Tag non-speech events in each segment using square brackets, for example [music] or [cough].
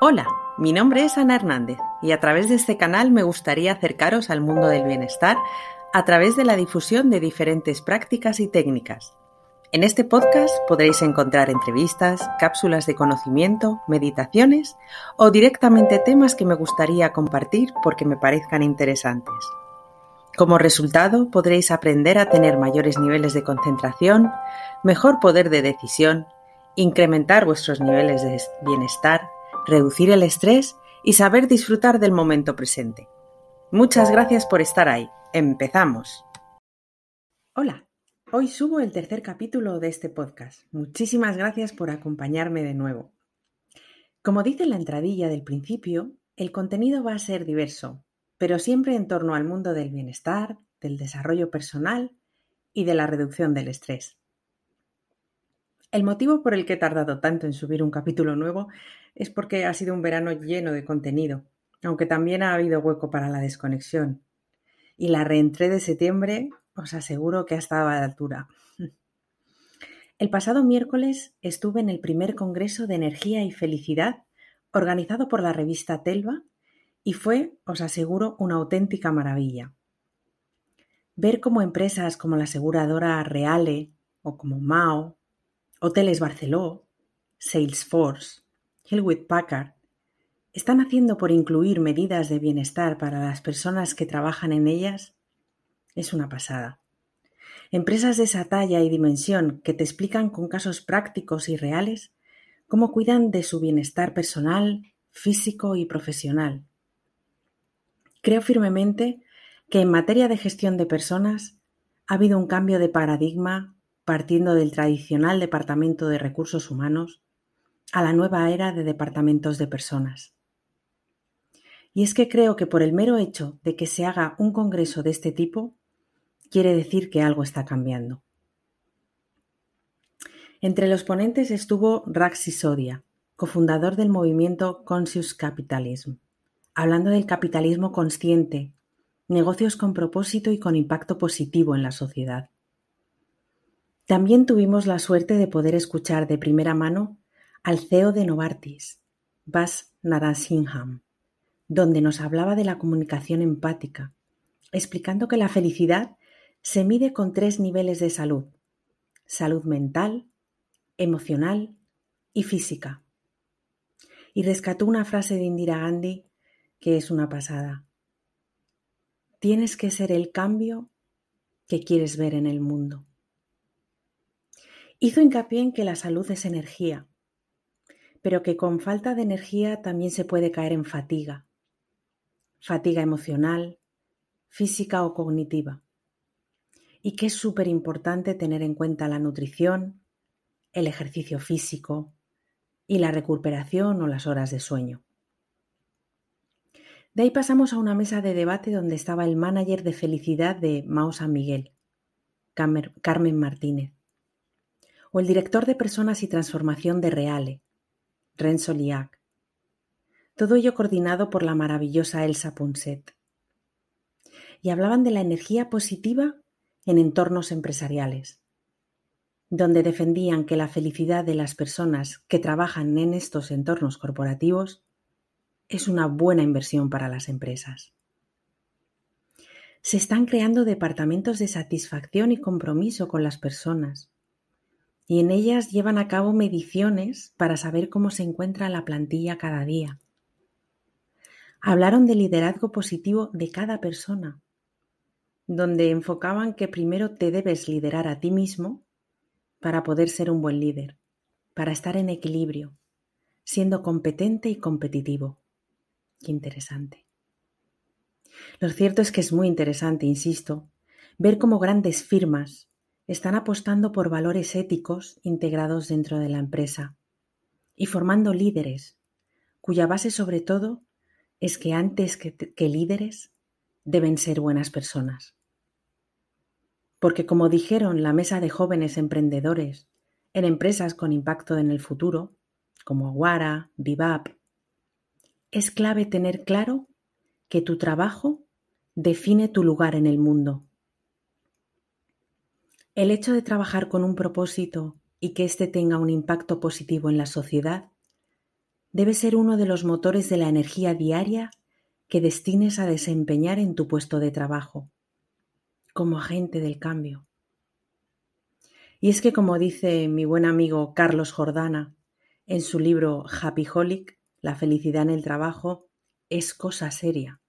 Hola, mi nombre es Ana Hernández y a través de este canal me gustaría acercaros al mundo del bienestar a través de la difusión de diferentes prácticas y técnicas. En este podcast podréis encontrar entrevistas, cápsulas de conocimiento, meditaciones o directamente temas que me gustaría compartir porque me parezcan interesantes. Como resultado, podréis aprender a tener mayores niveles de concentración, mejor poder de decisión, incrementar vuestros niveles de bienestar, reducir el estrés y saber disfrutar del momento presente. Muchas gracias por estar ahí. Empezamos. Hola, hoy subo el tercer capítulo de este podcast. Muchísimas gracias por acompañarme de nuevo. Como dice la entradilla del principio, el contenido va a ser diverso, pero siempre en torno al mundo del bienestar, del desarrollo personal y de la reducción del estrés. El motivo por el que he tardado tanto en subir un capítulo nuevo es porque ha sido un verano lleno de contenido, aunque también ha habido hueco para la desconexión. Y la reentré de septiembre os aseguro que ha estado a la altura. [laughs] El pasado miércoles estuve en el primer Congreso de Energía y Felicidad organizado por la revista Telva y fue, os aseguro, una auténtica maravilla. Ver cómo empresas como la aseguradora Reale o como Mao, Hoteles Barceló, Salesforce, Hewlett Packard están haciendo por incluir medidas de bienestar para las personas que trabajan en ellas es una pasada. Empresas de esa talla y dimensión que te explican con casos prácticos y reales cómo cuidan de su bienestar personal, físico y profesional Creo firmemente que en materia de gestión de personas ha habido un cambio de paradigma partiendo del tradicional Departamento de Recursos Humanos a la nueva era de departamentos de personas. Y es que creo que por el mero hecho de que se haga un congreso de este tipo, quiere decir que algo está cambiando. Entre los ponentes estuvo Raxi Sodia, cofundador del movimiento Conscious Capitalism hablando del capitalismo consciente, negocios con propósito y con impacto positivo en la sociedad. También tuvimos la suerte de poder escuchar de primera mano al CEO de Novartis, Bas Narasimham, donde nos hablaba de la comunicación empática, explicando que la felicidad se mide con tres niveles de salud, salud mental, emocional y física. Y rescató una frase de Indira Gandhi que es una pasada. Tienes que ser el cambio que quieres ver en el mundo. Hizo hincapié en que la salud es energía, pero que con falta de energía también se puede caer en fatiga, fatiga emocional, física o cognitiva, y que es súper importante tener en cuenta la nutrición, el ejercicio físico y la recuperación o las horas de sueño. De ahí pasamos a una mesa de debate donde estaba el manager de felicidad de Mao San Miguel, Carmen Martínez, o el director de personas y transformación de Reale, Renzo Liac. Todo ello coordinado por la maravillosa Elsa Punset. Y hablaban de la energía positiva en entornos empresariales, donde defendían que la felicidad de las personas que trabajan en estos entornos corporativos es una buena inversión para las empresas. Se están creando departamentos de satisfacción y compromiso con las personas y en ellas llevan a cabo mediciones para saber cómo se encuentra la plantilla cada día. Hablaron del liderazgo positivo de cada persona, donde enfocaban que primero te debes liderar a ti mismo para poder ser un buen líder, para estar en equilibrio, siendo competente y competitivo. Qué interesante. Lo cierto es que es muy interesante, insisto, ver cómo grandes firmas están apostando por valores éticos integrados dentro de la empresa y formando líderes, cuya base sobre todo es que antes que, que líderes deben ser buenas personas. Porque como dijeron la mesa de jóvenes emprendedores en empresas con impacto en el futuro, como Aguara, Vivap, es clave tener claro que tu trabajo define tu lugar en el mundo. El hecho de trabajar con un propósito y que éste tenga un impacto positivo en la sociedad debe ser uno de los motores de la energía diaria que destines a desempeñar en tu puesto de trabajo, como agente del cambio. Y es que, como dice mi buen amigo Carlos Jordana en su libro Happy Holic, La felicidad en el trabajo es cosa seria.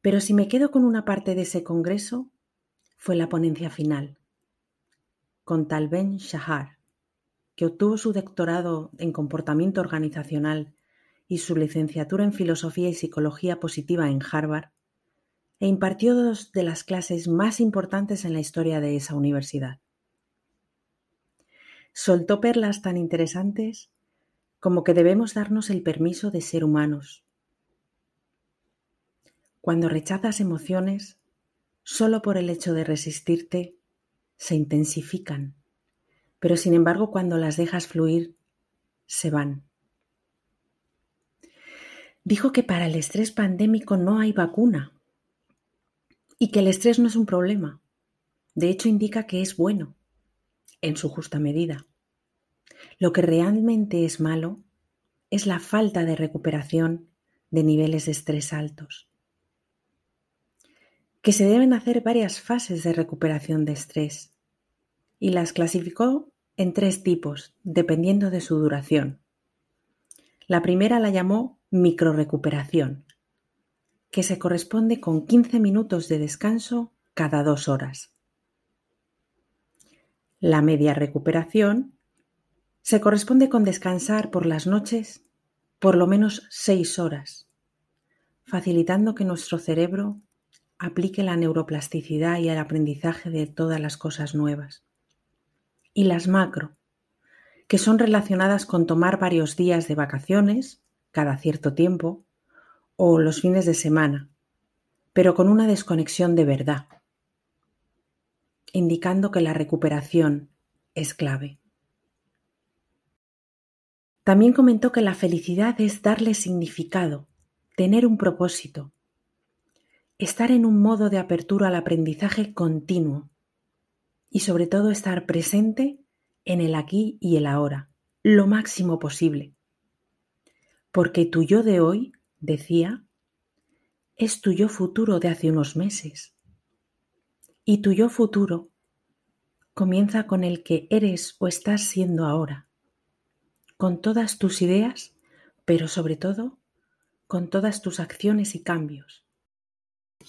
Pero si me quedo con una parte de ese congreso, fue la ponencia final, con Talben Shahar, que obtuvo su doctorado en comportamiento organizacional y su licenciatura en Filosofía y Psicología Positiva en Harvard, e impartió dos de las clases más importantes en la historia de esa universidad. Soltó perlas tan interesantes como que debemos darnos el permiso de ser humanos. Cuando rechazas emociones, solo por el hecho de resistirte, se intensifican, pero sin embargo cuando las dejas fluir, se van. Dijo que para el estrés pandémico no hay vacuna y que el estrés no es un problema. De hecho, indica que es bueno, en su justa medida. Lo que realmente es malo es la falta de recuperación de niveles de estrés altos. Que se deben hacer varias fases de recuperación de estrés y las clasificó en tres tipos, dependiendo de su duración. La primera la llamó microrecuperación, que se corresponde con 15 minutos de descanso cada dos horas. La media recuperación se corresponde con descansar por las noches por lo menos seis horas, facilitando que nuestro cerebro aplique la neuroplasticidad y el aprendizaje de todas las cosas nuevas. Y las macro, que son relacionadas con tomar varios días de vacaciones cada cierto tiempo o los fines de semana, pero con una desconexión de verdad, indicando que la recuperación es clave. También comentó que la felicidad es darle significado, tener un propósito, estar en un modo de apertura al aprendizaje continuo y sobre todo estar presente en el aquí y el ahora, lo máximo posible. Porque tu yo de hoy, decía, es tu yo futuro de hace unos meses. Y tu yo futuro comienza con el que eres o estás siendo ahora, con todas tus ideas, pero sobre todo con todas tus acciones y cambios.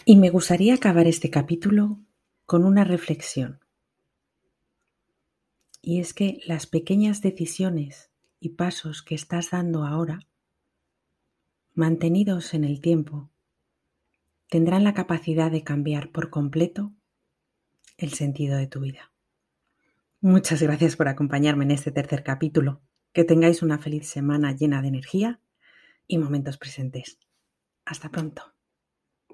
Y me gustaría acabar este capítulo con una reflexión. Y es que las pequeñas decisiones y pasos que estás dando ahora mantenidos en el tiempo, tendrán la capacidad de cambiar por completo el sentido de tu vida. Muchas gracias por acompañarme en este tercer capítulo. Que tengáis una feliz semana llena de energía y momentos presentes. Hasta pronto.